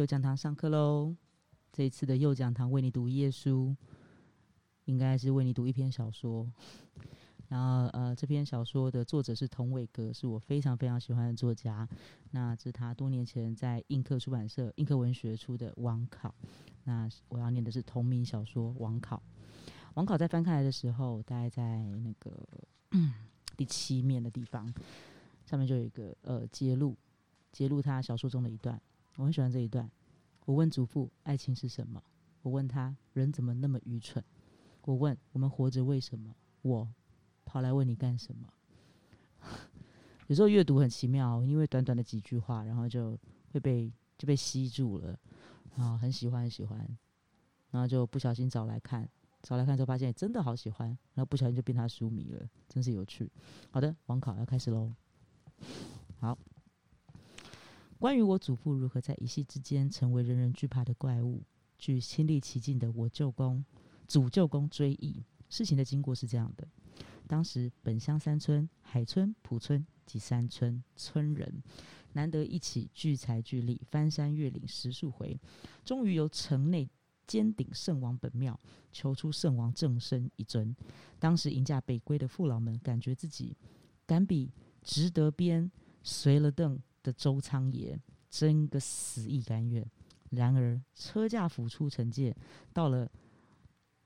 右讲堂上课喽！这一次的右讲堂为你读一页书，应该是为你读一篇小说。然后，呃，这篇小说的作者是童伟格，是我非常非常喜欢的作家。那是他多年前在映客出版社、映客文学出的《网考》。那我要念的是同名小说《网考》。《网考》在翻开来的时候，大概在那个 第七面的地方，上面就有一个呃揭露，揭露他小说中的一段。我很喜欢这一段。我问祖父：“爱情是什么？”我问他：“人怎么那么愚蠢？”我问：“我们活着为什么？”我。跑来问你干什么？有时候阅读很奇妙，因为短短的几句话，然后就会被就被吸住了，啊，很喜欢很喜欢，然后就不小心找来看，找来看之后发现真的好喜欢，然后不小心就变他书迷了，真是有趣。好的，网考要开始喽。好，关于我祖父如何在一夕之间成为人人惧怕的怪物，据亲历其境的我舅公、祖舅公追忆，事情的经过是这样的。当时本乡三村海村、浦村及三村村人难得一起聚财聚力，翻山越岭十数回，终于由城内尖顶圣王本庙求出圣王正身一尊。当时迎驾北归的父老们，感觉自己敢比值得边随了邓的周仓爷，真个死亦甘愿。然而车驾辅出城界，到了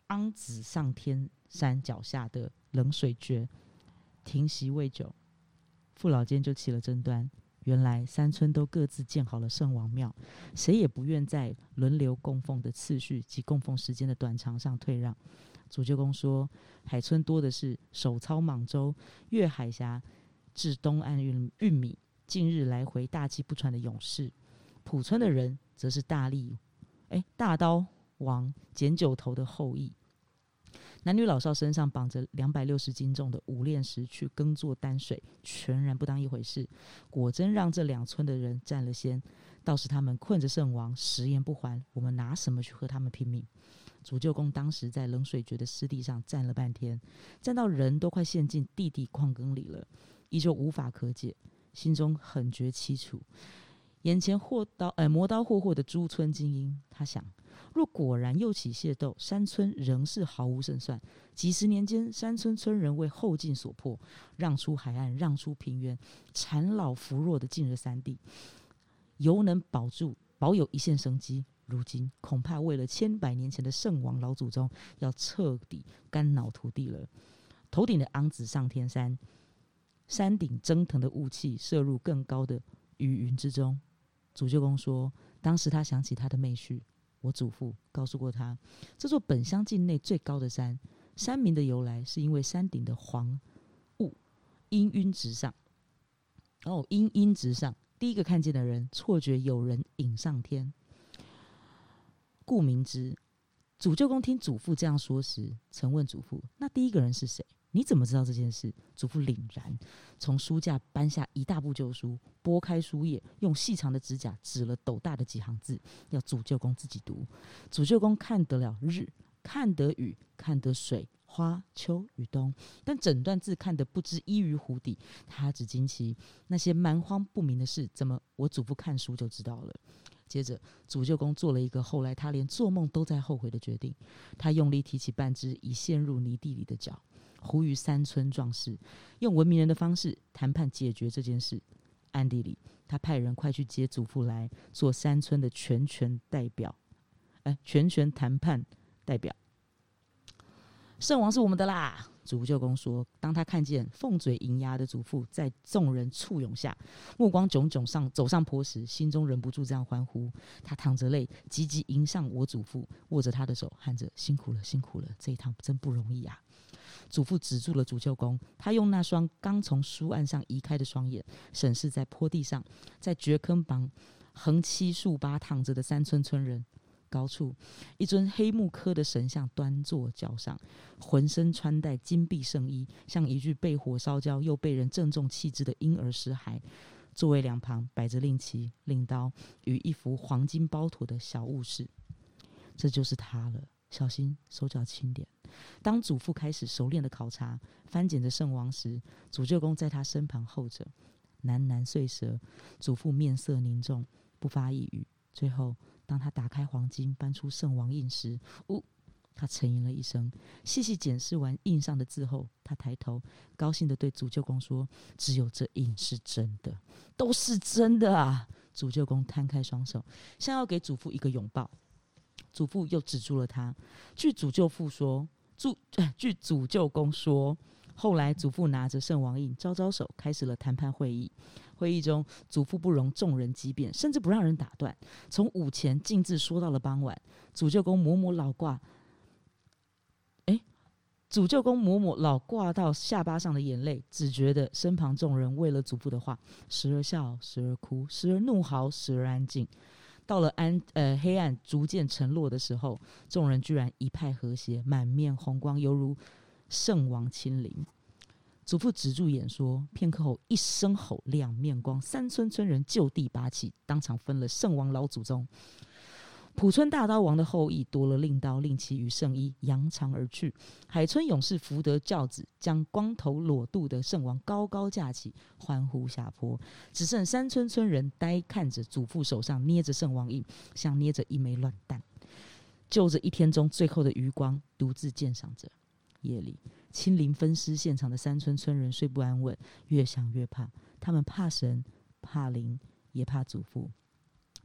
昂子上天山脚下的。冷水诀，停息未久，父老间就起了争端。原来三村都各自建好了圣王庙，谁也不愿在轮流供奉的次序及供奉时间的短长上退让。主舅公说，海村多的是手操莽舟越海峡至东岸运运米，近日来回大气不喘的勇士；浦村的人则是大力哎大刀王捡九头的后裔。男女老少身上绑着两百六十斤重的五炼石去耕作担水，全然不当一回事。果真让这两村的人占了先。倒是他们困着圣王，食言不还，我们拿什么去和他们拼命？主舅公当时在冷水决的湿地上站了半天，站到人都快陷进地底矿坑里了，依旧无法可解，心中很觉凄楚。眼前霍刀哎磨刀霍霍的诸村精英，他想。若果然又起械斗，山村仍是毫无胜算。几十年间，山村村人为后劲所迫，让出海岸，让出平原，残老扶弱的进入山地，犹能保住保有一线生机。如今恐怕为了千百年前的圣王老祖宗，要彻底肝脑涂地了。头顶的昂子上天山，山顶蒸腾的雾气射入更高的雨云之中。主舅公说，当时他想起他的妹婿。我祖父告诉过他，这座本乡境内最高的山，山名的由来是因为山顶的黄雾氤氲直上，哦，氤氲直上，第一个看见的人错觉有人引上天，故名之。祖舅公听祖父这样说时，曾问祖父：“那第一个人是谁？”你怎么知道这件事？祖父凛然从书架搬下一大部旧书，拨开书页，用细长的指甲指了斗大的几行字，要祖舅公自己读。祖舅公看得了日，看得雨，看得水花秋与冬，但整段字看得不知依于湖底。他只惊奇那些蛮荒不明的事，怎么我祖父看书就知道了？接着，祖舅公做了一个后来他连做梦都在后悔的决定。他用力提起半只已陷入泥地里的脚。呼吁山村壮士用文明人的方式谈判解决这件事。暗地里，他派人快去接祖父来做山村的全权代表，哎，全权谈判代表。圣王是我们的啦！祖父舅公说。当他看见凤嘴银牙的祖父在众人簇拥下，目光炯炯上走上坡时，心中忍不住这样欢呼。他淌着泪，急急迎上我祖父，握着他的手，喊着：“辛苦了，辛苦了，这一趟真不容易啊！”祖父止住了主舅公，他用那双刚从书案上移开的双眼审视在坡地上，在掘坑旁横七竖八躺着的三村村人。高处，一尊黑木刻的神像端坐脚上，浑身穿戴金碧圣衣，像一具被火烧焦又被人郑重弃置的婴儿尸骸。座位两旁摆着令旗、令刀与一幅黄金包妥的小物事。这就是他了。小心，手脚轻点。当祖父开始熟练的考察、翻检着圣王时，祖舅公在他身旁候着，喃喃碎舌。祖父面色凝重，不发一语，最后，当他打开黄金，搬出圣王印时，呜，他沉吟了一声，细细检视完印上的字后，他抬头，高兴的对主教公说：“只有这印是真的，都是真的啊！”主教公摊开双手，像要给祖父一个拥抱。祖父又止住了他。据主舅父说，据主舅公说，后来祖父拿着圣王印招招手，开始了谈判会议。会议中，祖父不容众人激辩，甚至不让人打断，从午前径自说到了傍晚。主舅公抹抹老挂，哎，主舅公抹抹老挂到下巴上的眼泪，只觉得身旁众人为了祖父的话，时而笑，时而哭，时而怒嚎，时而安静。到了安呃黑暗逐渐沉落的时候，众人居然一派和谐，满面红光，犹如圣王亲临。祖父止住演说，片刻后一声吼，两面光，三村村人就地拔起，当场分了圣王老祖宗。浦村大刀王的后裔夺了令刀，令其与圣衣，扬长而去。海村勇士福德教子将光头裸肚的圣王高高架起，欢呼下坡。只剩山村村人呆看着祖父手上捏着圣王印，像捏着一枚卵蛋，就着一天中最后的余光，独自鉴赏着。夜里，亲临分尸现场的山村村人睡不安稳，越想越怕。他们怕神，怕灵，也怕祖父。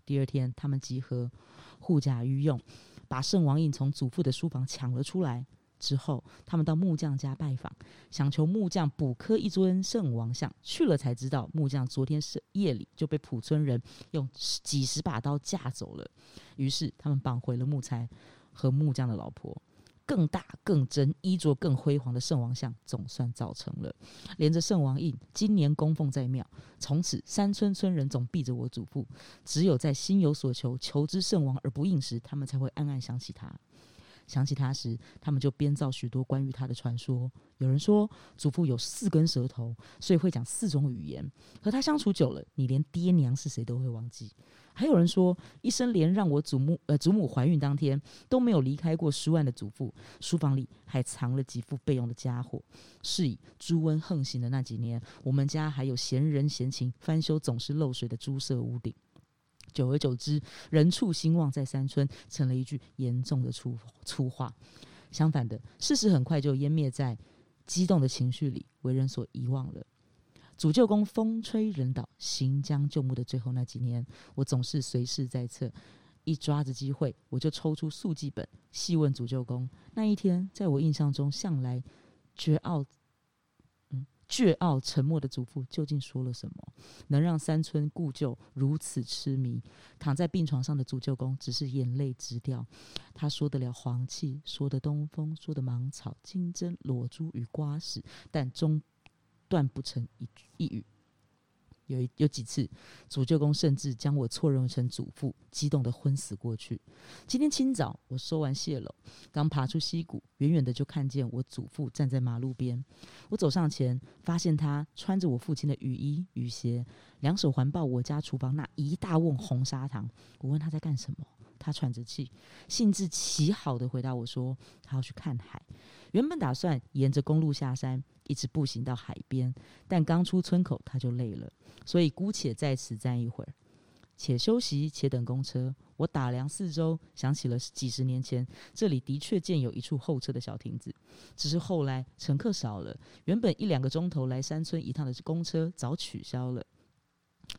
第二天，他们集合。护甲御用，把圣王印从祖父的书房抢了出来。之后，他们到木匠家拜访，想求木匠补刻一尊圣王像。去了才知道，木匠昨天是夜里就被普村人用几十把刀架走了。于是，他们绑回了木材和木匠的老婆。更大、更真、衣着更辉煌的圣王像总算造成了，连着圣王印，今年供奉在庙。从此，山村村人总避着我祖父，只有在心有所求、求之圣王而不应时，他们才会暗暗想起他。想起他时，他们就编造许多关于他的传说。有人说，祖父有四根舌头，所以会讲四种语言。和他相处久了，你连爹娘是谁都会忘记。还有人说，一生连让我祖母呃祖母怀孕当天都没有离开过书案的祖父，书房里还藏了几副备用的家伙。是以朱温横行的那几年，我们家还有闲人闲情翻修总是漏水的朱色屋顶。久而久之，人畜兴旺在山村成了一句严重的粗粗话。相反的，事实很快就湮灭在激动的情绪里，为人所遗忘了。主舅公风吹人倒、行将就木的最后那几年，我总是随时在侧，一抓着机会，我就抽出速记本，细问主舅公：那一天，在我印象中向来绝傲。倔傲沉默的祖父究竟说了什么，能让山村故旧如此痴迷？躺在病床上的祖舅公只是眼泪直掉。他说得了黄气，说的东风，说的芒草、金针、裸珠与瓜屎，但终断不成一一语。有有几次，主舅公甚至将我错认成祖父，激动的昏死过去。今天清早，我收完蟹篓，刚爬出溪谷，远远的就看见我祖父站在马路边。我走上前，发现他穿着我父亲的雨衣、雨鞋，两手环抱我家厨房那一大瓮红砂糖。我问他在干什么，他喘着气，兴致极好的回答我说：“他要去看海。”原本打算沿着公路下山，一直步行到海边，但刚出村口他就累了。所以姑且在此站一会儿，且休息，且等公车。我打量四周，想起了几十年前，这里的确建有一处候车的小亭子，只是后来乘客少了，原本一两个钟头来山村一趟的公车早取消了。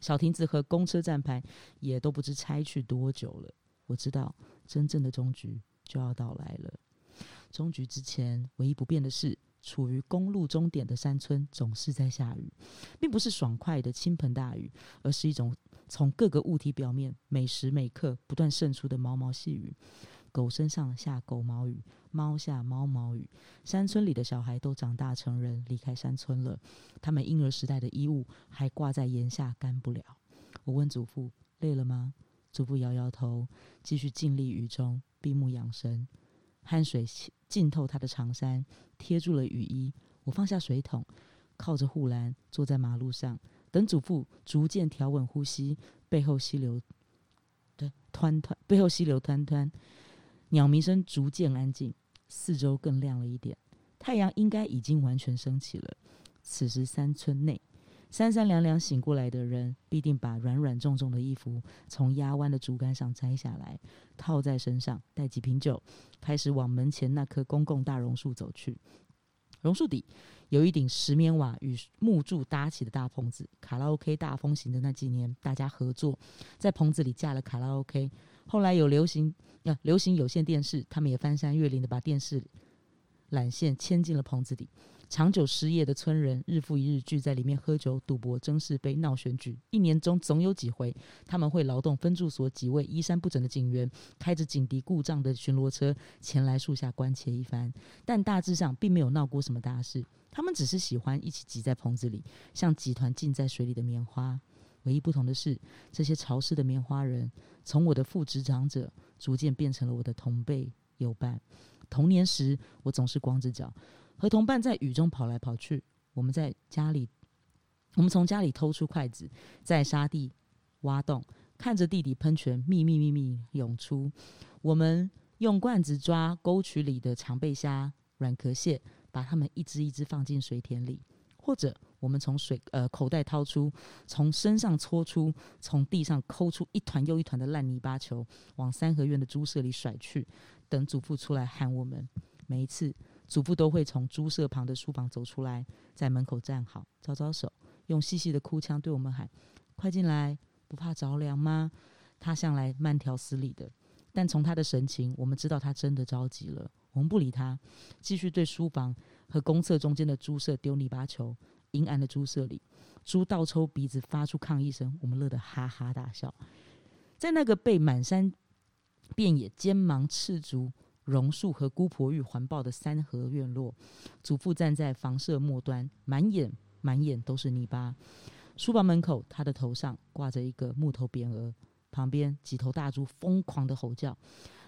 小亭子和公车站牌也都不知拆去多久了。我知道，真正的终局就要到来了。终局之前，唯一不变的是。处于公路终点的山村总是在下雨，并不是爽快的倾盆大雨，而是一种从各个物体表面每时每刻不断渗出的毛毛细雨。狗身上下狗毛雨，猫下猫毛雨。山村里的小孩都长大成人，离开山村了，他们婴儿时代的衣物还挂在檐下干不了。我问祖父：“累了吗？”祖父摇摇头，继续静立雨中，闭目养神。汗水浸透他的长衫，贴住了雨衣。我放下水桶，靠着护栏，坐在马路上，等祖父逐渐调稳呼吸。背后溪流，对，湍湍，背后溪流湍湍，鸟鸣声逐渐安静，四周更亮了一点。太阳应该已经完全升起了。此时山村内，三三两两醒过来的人，必定把软软重重的衣服从压弯的竹竿上摘下来，套在身上，带几瓶酒，开始往门前那棵公共大榕树走去。榕树底有一顶石棉瓦与木柱搭起的大棚子。卡拉 OK 大风行的那几年，大家合作在棚子里架了卡拉 OK。后来有流行啊，流行有线电视，他们也翻山越岭的把电视缆线牵进了棚子里。长久失业的村人，日复一日聚在里面喝酒、赌博、争是非、闹选举。一年中总有几回，他们会劳动分驻所几位衣衫不整的警员，开着警笛故障的巡逻车前来树下关切一番。但大致上并没有闹过什么大事。他们只是喜欢一起挤在棚子里，像几团浸在水里的棉花。唯一不同的是，这些潮湿的棉花人，从我的副执掌者，逐渐变成了我的同辈友伴。童年时，我总是光着脚。和同伴在雨中跑来跑去，我们在家里，我们从家里偷出筷子，在沙地挖洞，看着弟弟喷泉密密密密涌出。我们用罐子抓沟渠里的长背虾、软壳蟹，把它们一只一只放进水田里，或者我们从水呃口袋掏出，从身上搓出，从地上抠出一团又一团的烂泥巴球，往三合院的猪舍里甩去，等祖父出来喊我们。每一次。祖父都会从猪舍旁的书房走出来，在门口站好，招招手，用细细的哭腔对我们喊：“快进来，不怕着凉吗？”他向来慢条斯理的，但从他的神情，我们知道他真的着急了。我们不理他，继续对书房和公厕中间的猪舍丢泥巴球。阴暗的猪舍里，猪倒抽鼻子，发出抗议声，我们乐得哈哈大笑。在那个被满山遍野尖芒赤足。榕树和姑婆玉环抱的三合院落，祖父站在房舍末端，满眼满眼都是泥巴。书房门口，他的头上挂着一个木头匾额，旁边几头大猪疯狂的吼叫。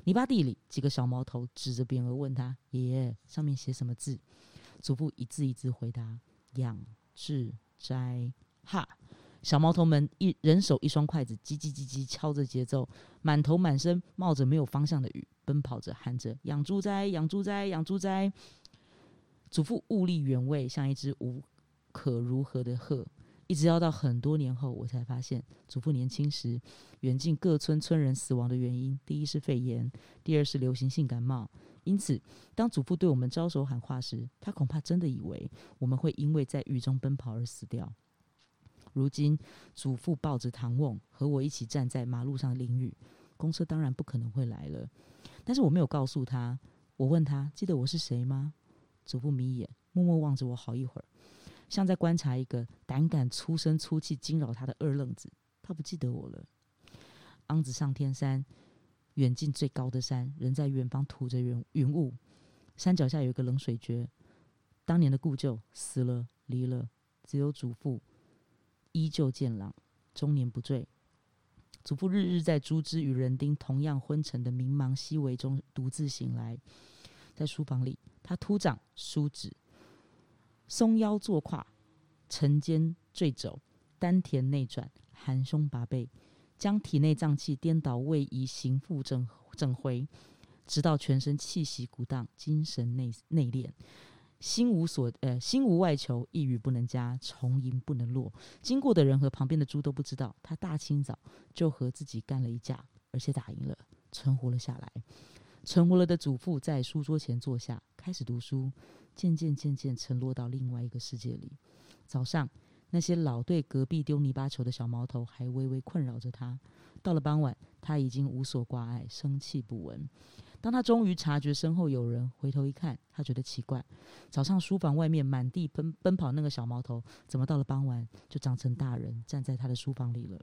泥巴地里，几个小毛头指着匾额问他：“爷爷，上面写什么字？”祖父一字一字回答：“养志斋哈。”小毛头们一人手一双筷子，叽叽叽叽敲着节奏，满头满身冒着没有方向的雨，奔跑着喊着“养猪灾，养猪灾，养猪灾”。祖父物力原位，像一只无可如何的鹤。一直要到很多年后，我才发现，祖父年轻时远近各村村人死亡的原因，第一是肺炎，第二是流行性感冒。因此，当祖父对我们招手喊话时，他恐怕真的以为我们会因为在雨中奔跑而死掉。如今，祖父抱着唐瓮和我一起站在马路上淋雨，公车当然不可能会来了。但是我没有告诉他。我问他：“记得我是谁吗？”祖父眯眼，默默望着我好一会儿，像在观察一个胆敢粗声粗气惊扰他的二愣子。他不记得我了。昂子上天山，远近最高的山，人在远方吐着云云雾。山脚下有一个冷水诀。当年的故旧死了，离了，只有祖父。依旧健朗，中年不醉。祖父日日在猪枝与人丁同样昏沉的迷茫细微中独自醒来，在书房里，他秃掌梳指，松腰坐胯，沉肩坠肘，丹田内转，含胸拔背，将体内脏器颠倒位移，行复整整回，直到全身气息鼓荡，精神内内敛。心无所呃，心无外求，一语不能加，重音不能落。经过的人和旁边的猪都不知道，他大清早就和自己干了一架，而且打赢了，存活了下来。存活了的祖父在书桌前坐下，开始读书，渐渐渐渐沉落到另外一个世界里。早上，那些老对隔壁丢泥巴球的小毛头还微微困扰着他。到了傍晚，他已经无所挂碍，生气不闻。当他终于察觉身后有人，回头一看，他觉得奇怪：早上书房外面满地奔奔跑那个小毛头，怎么到了傍晚就长成大人，站在他的书房里了？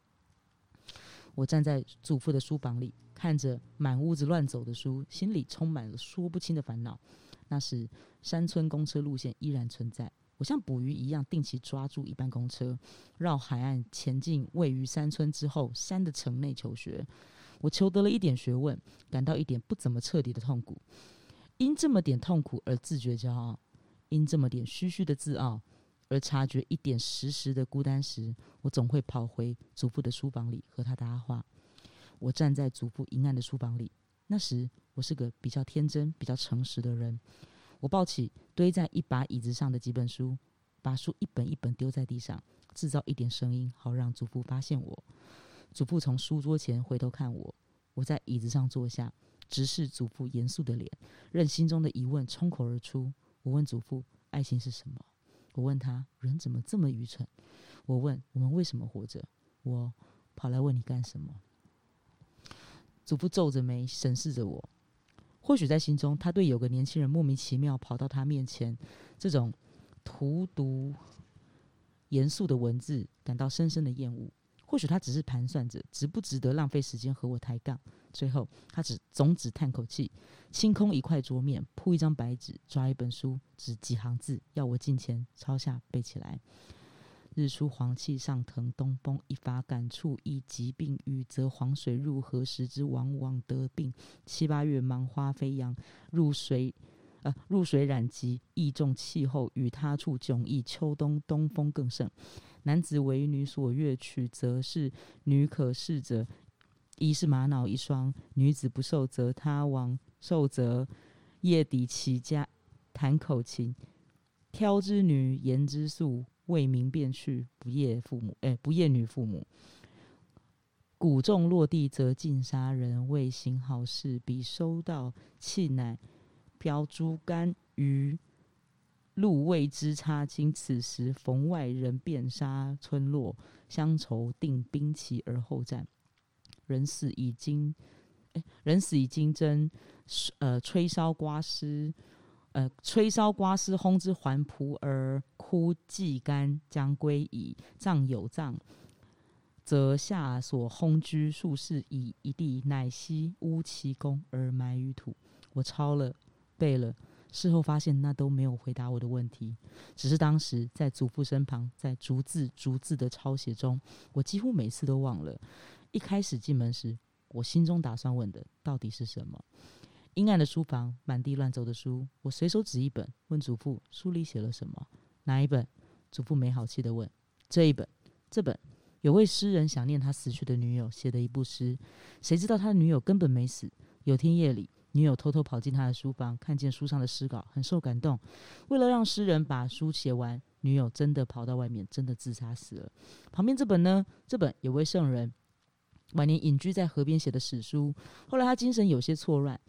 我站在祖父的书房里，看着满屋子乱走的书，心里充满了说不清的烦恼。那时山村公车路线依然存在，我像捕鱼一样定期抓住一班公车，绕海岸前进位于山村之后山的城内求学。我求得了一点学问，感到一点不怎么彻底的痛苦，因这么点痛苦而自觉骄傲，因这么点虚虚的自傲而察觉一点实实的孤单时，我总会跑回祖父的书房里和他搭话。我站在祖父阴暗的书房里，那时我是个比较天真、比较诚实的人。我抱起堆在一把椅子上的几本书，把书一本一本丢在地上，制造一点声音，好让祖父发现我。祖父从书桌前回头看我，我在椅子上坐下，直视祖父严肃的脸，任心中的疑问冲口而出。我问祖父：“爱情是什么？”我问他：“人怎么这么愚蠢？”我问：“我们为什么活着？”我跑来问你干什么？祖父皱着眉审视着我，或许在心中，他对有个年轻人莫名其妙跑到他面前，这种荼毒严肃的文字感到深深的厌恶。或许他只是盘算着值不值得浪费时间和我抬杠。最后，他只总只叹口气，清空一块桌面，铺一张白纸，抓一本书，只几行字，要我近前抄下背起来。日出黄气上腾，东风一发，感触一疾病。雨则黄水入河，时之往往得病。七八月芒花飞扬，入水呃入水染疾，易重气候与他处迥异。秋冬东风更盛。男子为女所悦取，则是女可视者。一是玛瑙一双，女子不受，则他王受则夜抵其家谈口琴，挑之女，言之素。为民便去，不夜父母，哎，不夜女父母。谷种落地，则尽杀人。为行好事，比收到气乃标猪肝于路未之差经。此时逢外人，便杀村落乡愁，定兵旗而后战。人死已经，哎，人死已经真，呃，吹箫刮丝。呃，吹箫刮丝，轰之还仆而哭祭干将归矣。葬有葬，则下所轰居数世以一地，乃悉乌其功而埋于土。我抄了，背了，事后发现那都没有回答我的问题，只是当时在祖父身旁，在逐字逐字的抄写中，我几乎每次都忘了。一开始进门时，我心中打算问的到底是什么？阴暗的书房，满地乱走的书。我随手指一本，问祖父：“书里写了什么？哪一本？”祖父没好气的问：“这一本。这本有位诗人想念他死去的女友，写的一部诗。谁知道他的女友根本没死。有天夜里，女友偷偷跑进他的书房，看见书上的诗稿，很受感动。为了让诗人把书写完，女友真的跑到外面，真的自杀死了。旁边这本呢？这本有位圣人晚年隐居在河边写的史书。后来他精神有些错乱。”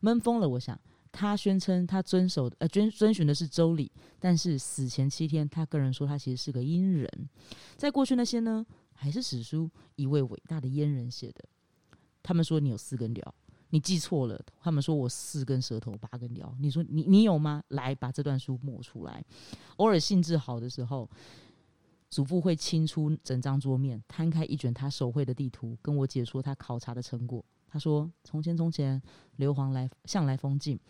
闷疯了，我想他宣称他遵守呃遵遵循的是周礼，但是死前七天，他个人说他其实是个阉人。在过去那些呢，还是史书一位伟大的阉人写的。他们说你有四根屌，你记错了。他们说我四根舌头八根腰，你说你你有吗？来把这段书抹出来。偶尔兴致好的时候，祖父会清出整张桌面，摊开一卷他手绘的地图，跟我解说他考察的成果。他说：“从前，从前，硫磺来向来封禁，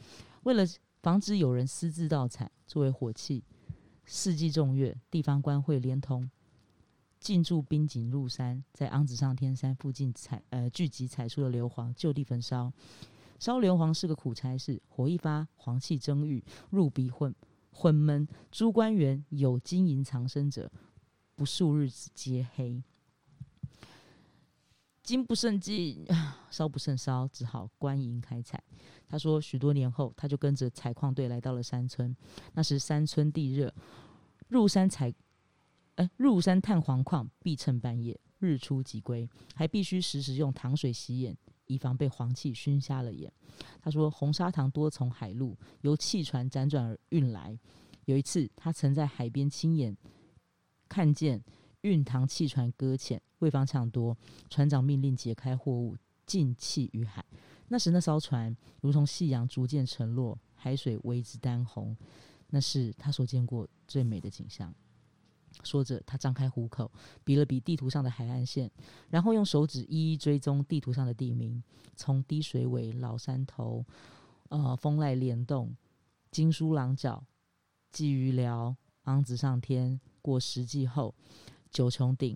为了防止有人私自盗采作为火器，四季重月，地方官会连同进驻兵井入山，在昂子上天山附近采呃聚集采出了硫磺，就地焚烧。烧硫磺是个苦差事，火一发，黄气蒸郁，入鼻混混闷。诸官员有金银藏身者，不数日子皆黑。”金不胜金，烧不胜烧，只好观银开采。他说，许多年后，他就跟着采矿队来到了山村。那时山村地热，入山采，哎，入山探黄矿必趁半夜，日出即归，还必须时时用糖水洗眼，以防被黄气熏瞎了眼。他说，红砂糖多从海路由汽船辗转而运来。有一次，他曾在海边亲眼看见。运糖汽船搁浅，为防抢夺，船长命令解开货物，尽弃于海。那时那艘船如同夕阳逐渐沉落，海水为之丹红，那是他所见过最美的景象。说着，他张开虎口，比了比地图上的海岸线，然后用手指一一追踪地图上的地名，从低水尾、老山头、呃风赖莲洞、金书廊角、鲫鱼寮、昂子上天，过石记后。九重顶、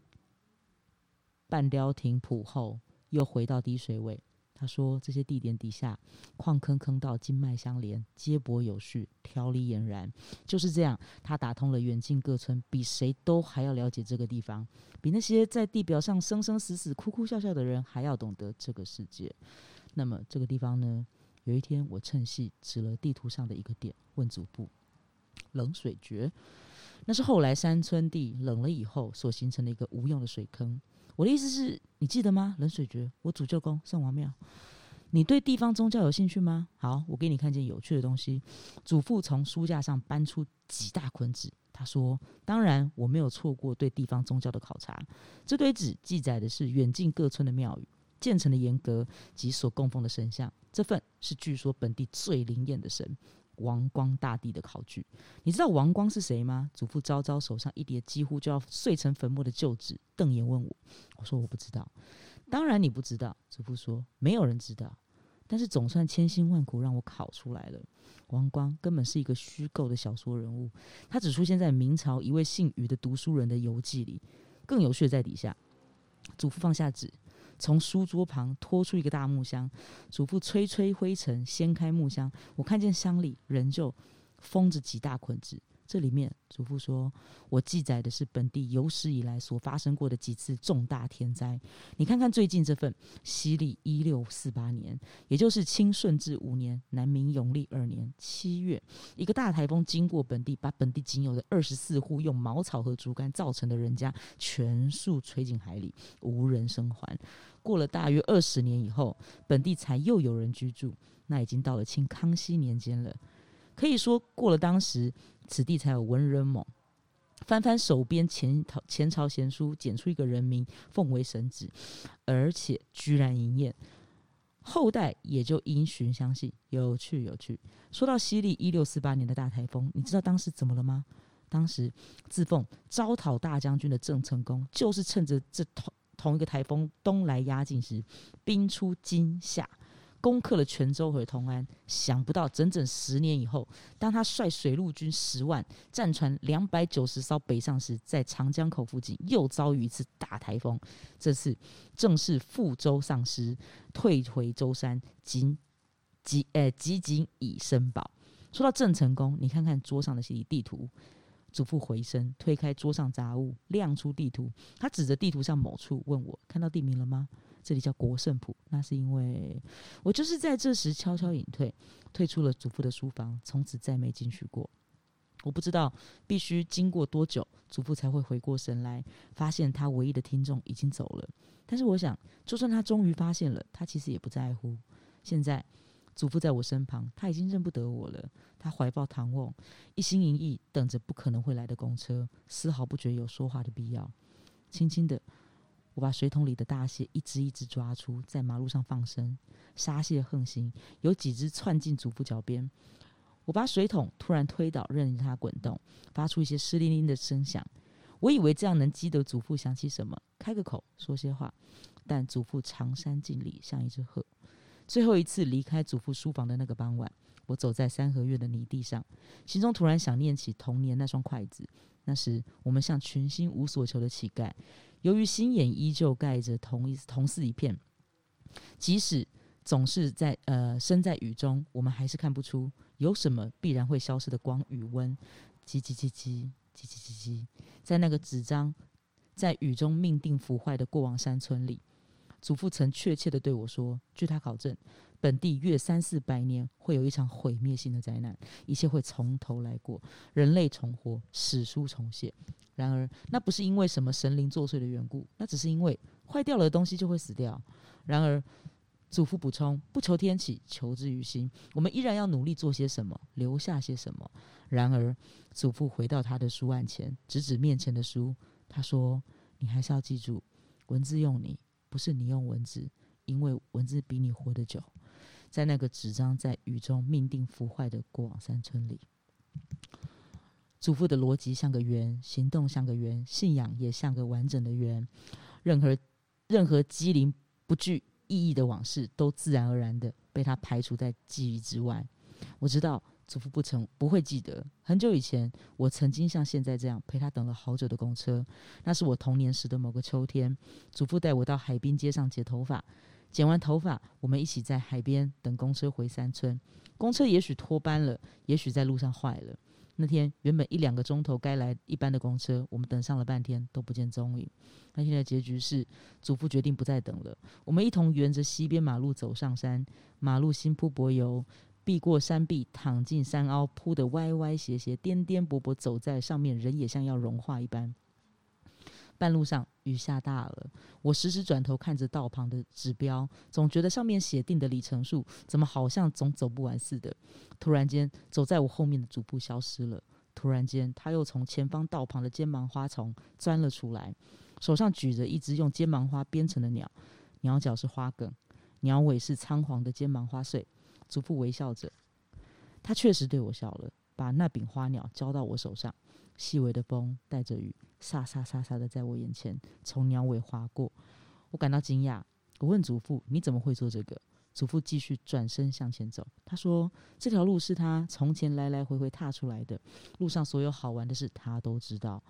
半雕亭浦后，又回到滴水尾。他说：“这些地点底下，矿坑坑道经脉相连，接驳有序，条理俨然。就是这样，他打通了远近各村，比谁都还要了解这个地方，比那些在地表上生生死死、哭哭笑笑的人还要懂得这个世界。那么，这个地方呢？有一天，我趁隙指了地图上的一个点，问祖父：冷水诀。”那是后来山村地冷了以后所形成的一个无用的水坑。我的意思是你记得吗？冷水诀，我主舅公圣王庙。你对地方宗教有兴趣吗？好，我给你看件有趣的东西。祖父从书架上搬出几大捆纸，他说：“当然，我没有错过对地方宗教的考察。这堆纸记载的是远近各村的庙宇、建成的严格及所供奉的神像。这份是据说本地最灵验的神王光大帝的考据。你知道王光是谁吗？”祖父招招手上一叠几乎就要碎成粉末的旧纸，瞪眼问我。我说：“我不知道。”当然你不知道，祖父说没有人知道，但是总算千辛万苦让我考出来了。王光根本是一个虚构的小说人物，他只出现在明朝一位姓于的读书人的游记里。更有趣在底下，祖父放下纸，从书桌旁拖出一个大木箱，祖父吹吹灰尘，掀开木箱，我看见箱里仍旧封着几大捆纸。这里面，祖父说，我记载的是本地有史以来所发生过的几次重大天灾。你看看最近这份，西历一六四八年，也就是清顺治五年，南明永历二年七月，一个大台风经过本地，把本地仅有的二十四户用茅草和竹竿造成的人家全数吹进海里，无人生还。过了大约二十年以后，本地才又有人居住。那已经到了清康熙年间了，可以说过了当时。此地才有文人猛，翻翻手边前朝前朝贤书，捡出一个人名，奉为神旨，而且居然应验，后代也就因循相信。有趣有趣。说到西历一六四八年的大台风，你知道当时怎么了吗？当时自奉招讨大将军的郑成功，就是趁着这同同一个台风东来压境时，兵出金夏。攻克了泉州和同安，想不到整整十年以后，当他率水陆军十万、战船两百九十艘北上时，在长江口附近又遭遇一次大台风。这次正是覆舟丧失，退回舟山，仅急呃急紧以身保。说到郑成功，你看看桌上的地地图。祖父回身推开桌上杂物，亮出地图。他指着地图上某处问我：“看到地名了吗？”这里叫国胜浦，那是因为我就是在这时悄悄隐退，退出了祖父的书房，从此再没进去过。我不知道必须经过多久，祖父才会回过神来，发现他唯一的听众已经走了。但是我想，就算他终于发现了，他其实也不在乎。现在祖父在我身旁，他已经认不得我了。他怀抱唐望，一心一意等着不可能会来的公车，丝毫不觉有说话的必要。轻轻的。我把水桶里的大蟹一只一只抓出，在马路上放生。沙蟹横行，有几只窜进祖父脚边。我把水桶突然推倒，任它滚动，发出一些湿淋淋的声响。我以为这样能激得祖父想起什么，开个口说些话。但祖父长衫敬礼，像一只鹤。最后一次离开祖父书房的那个傍晚，我走在三合院的泥地上，心中突然想念起童年那双筷子。那时我们像群星无所求的乞丐。由于心眼依旧盖着同一同似一片，即使总是在呃身在雨中，我们还是看不出有什么必然会消失的光与温。叽叽叽叽叽叽叽叽，在那个纸张在雨中命定腐坏的过往山村里，祖父曾确切的对我说：“据他考证，本地约三四百年会有一场毁灭性的灾难，一切会从头来过，人类重活，史书重写。”然而，那不是因为什么神灵作祟的缘故，那只是因为坏掉了的东西就会死掉。然而，祖父补充：不求天启，求之于心。我们依然要努力做些什么，留下些什么。然而，祖父回到他的书案前，指指面前的书，他说：“你还是要记住，文字用你，不是你用文字，因为文字比你活得久。”在那个纸张在雨中命定腐坏的过往山村里。祖父的逻辑像个圆，行动像个圆，信仰也像个完整的圆。任何任何机灵不具意义的往事，都自然而然的被他排除在记忆之外。我知道祖父不曾不会记得，很久以前，我曾经像现在这样陪他等了好久的公车。那是我童年时的某个秋天，祖父带我到海滨街上剪头发，剪完头发，我们一起在海边等公车回山村。公车也许脱班了，也许在路上坏了。那天原本一两个钟头该来一班的公车，我们等上了半天都不见踪影。那天的结局是，祖父决定不再等了。我们一同沿着西边马路走上山，马路新铺柏油，避过山壁，躺进山凹，铺得歪歪斜斜，颠颠簸簸，走在上面，人也像要融化一般。半路上雨下大了，我时时转头看着道旁的指标，总觉得上面写定的里程数怎么好像总走不完似的。突然间，走在我后面的主仆消失了。突然间，他又从前方道旁的尖芒花丛钻了出来，手上举着一只用尖芒花编成的鸟，鸟脚是花梗，鸟尾是苍黄的尖芒花穗。祖父微笑着，他确实对我笑了，把那柄花鸟交到我手上。细微的风带着雨，沙沙沙沙的在我眼前从鸟尾划过。我感到惊讶，我问祖父：“你怎么会做这个？”祖父继续转身向前走。他说：“这条路是他从前来来回回踏出来的，路上所有好玩的事他都知道。”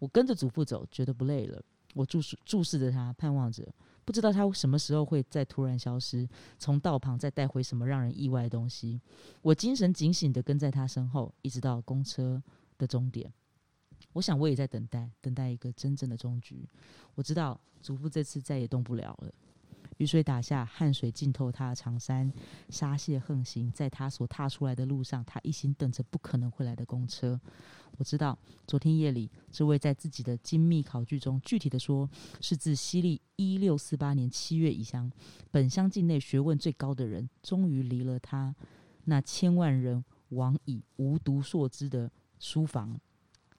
我跟着祖父走，觉得不累了。我注视注视着他，盼望着，不知道他什么时候会再突然消失，从道旁再带回什么让人意外的东西。我精神警醒的跟在他身后，一直到公车。的终点，我想我也在等待，等待一个真正的终局。我知道祖父这次再也动不了了。雨水打下，汗水浸透他的长衫，沙屑横行在他所踏出来的路上。他一心等着不可能会来的公车。我知道昨天夜里，这位在自己的精密考据中，具体的说是自西历一六四八年七月以乡，本乡境内学问最高的人，终于离了他那千万人往以无独硕之的。书房，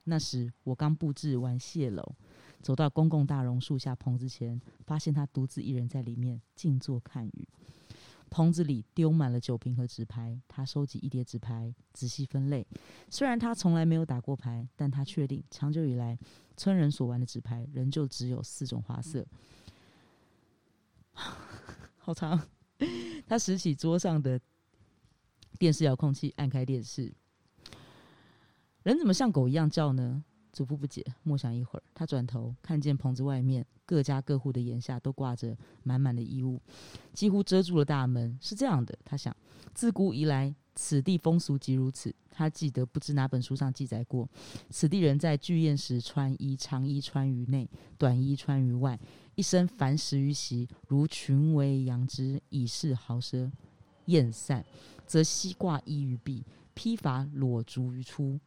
那时我刚布置完谢楼，走到公共大榕树下棚子前，发现他独自一人在里面静坐看雨。棚子里丢满了酒瓶和纸牌，他收集一叠纸牌，仔细分类。虽然他从来没有打过牌，但他确定长久以来村人所玩的纸牌仍旧只有四种花色。好长。他拾起桌上的电视遥控器，按开电视。人怎么像狗一样叫呢？祖父不解，默想一会儿，他转头看见棚子外面各家各户的檐下都挂着满满的衣物，几乎遮住了大门。是这样的，他想，自古以来此地风俗即如此。他记得不知哪本书上记载过，此地人在聚宴时穿衣长衣穿于内，短衣穿于外，一身凡食于席，如群为羊之，以示豪奢；宴散，则西挂衣于臂，披发裸足于出。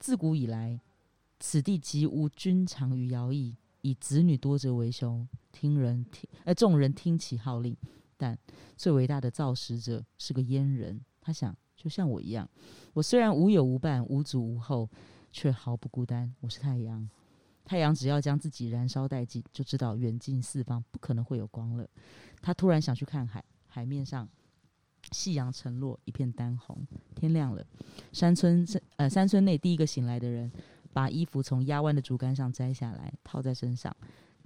自古以来，此地极无君常于徭役，以子女多者为雄。听人听，呃，众人听其号令。但最伟大的造时者是个阉人。他想，就像我一样，我虽然无有无伴，无祖无后，却毫不孤单。我是太阳，太阳只要将自己燃烧殆尽，就知道远近四方不可能会有光了。他突然想去看海，海面上。夕阳沉落，一片丹红。天亮了，山村呃山村内第一个醒来的人，把衣服从压弯的竹竿上摘下来，套在身上，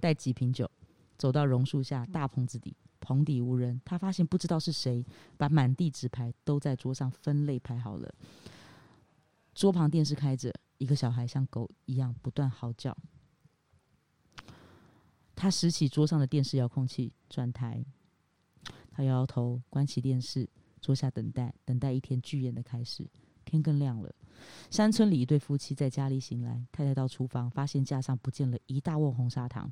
带几瓶酒，走到榕树下大棚子底。棚底无人，他发现不知道是谁把满地纸牌都在桌上分类排好了。桌旁电视开着，一个小孩像狗一样不断嚎叫。他拾起桌上的电视遥控器，转台。他摇摇头，关起电视，坐下等待，等待一天剧宴的开始。天更亮了，山村里一对夫妻在家里醒来。太太到厨房，发现架上不见了一大瓮红砂糖；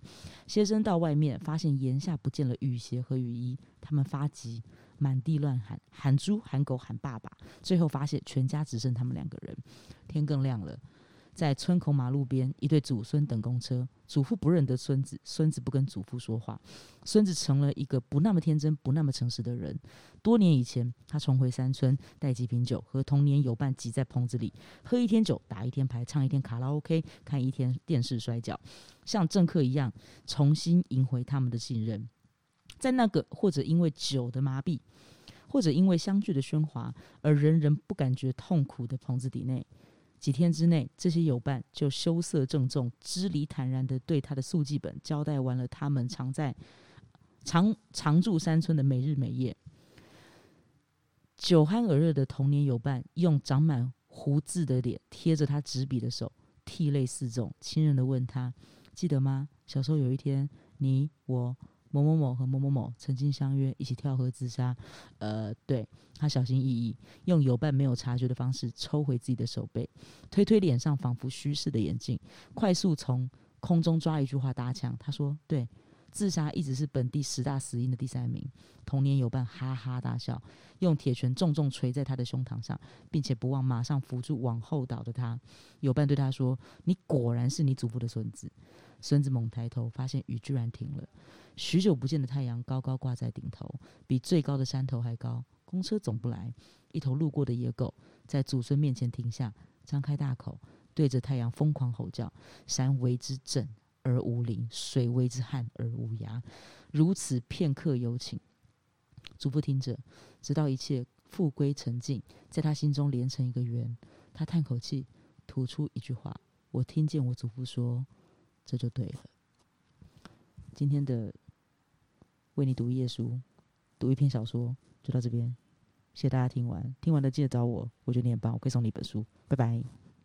先生到外面，发现檐下不见了雨鞋和雨衣。他们发急，满地乱喊，喊猪，喊狗，喊爸爸。最后发现全家只剩他们两个人。天更亮了。在村口马路边，一对祖孙等公车。祖父不认得孙子，孙子不跟祖父说话。孙子成了一个不那么天真、不那么诚实的人。多年以前，他重回山村，带几瓶酒，和童年友伴挤在棚子里，喝一天酒，打一天牌，唱一天卡拉 OK，看一天电视摔跤，像政客一样，重新赢回他们的信任。在那个或者因为酒的麻痹，或者因为相聚的喧哗而人人不感觉痛苦的棚子底内。几天之内，这些友伴就羞涩郑重、支离坦然的对他的速记本交代完了他们常在常常驻山村的每日每夜。酒酣耳热的童年友伴用长满胡子的脸贴着他执笔的手，涕泪四纵，亲人的问他：“记得吗？小时候有一天，你我。”某某某和某某某曾经相约一起跳河自杀，呃，对他小心翼翼，用友伴没有察觉的方式抽回自己的手背，推推脸上仿佛虚视的眼镜，快速从空中抓一句话搭腔。他说：“对，自杀一直是本地十大死因的第三名。童年，有伴哈哈大笑，用铁拳重重捶在他的胸膛上，并且不忘马上扶住往后倒的他。有伴对他说：“你果然是你祖父的孙子。”孙子猛抬头，发现雨居然停了。许久不见的太阳高高挂在顶头，比最高的山头还高。公车总不来。一头路过的野狗在祖孙面前停下，张开大口，对着太阳疯狂吼叫：“山为之震而无鳞，水为之旱而无涯。”如此片刻有情。祖父听着，直到一切复归沉静，在他心中连成一个圆。他叹口气，吐出一句话：“我听见我祖父说，这就对了。”今天的为你读一页书，读一篇小说，就到这边。谢谢大家听完，听完的记得找我，我觉得你很棒，我可以送你一本书。拜拜。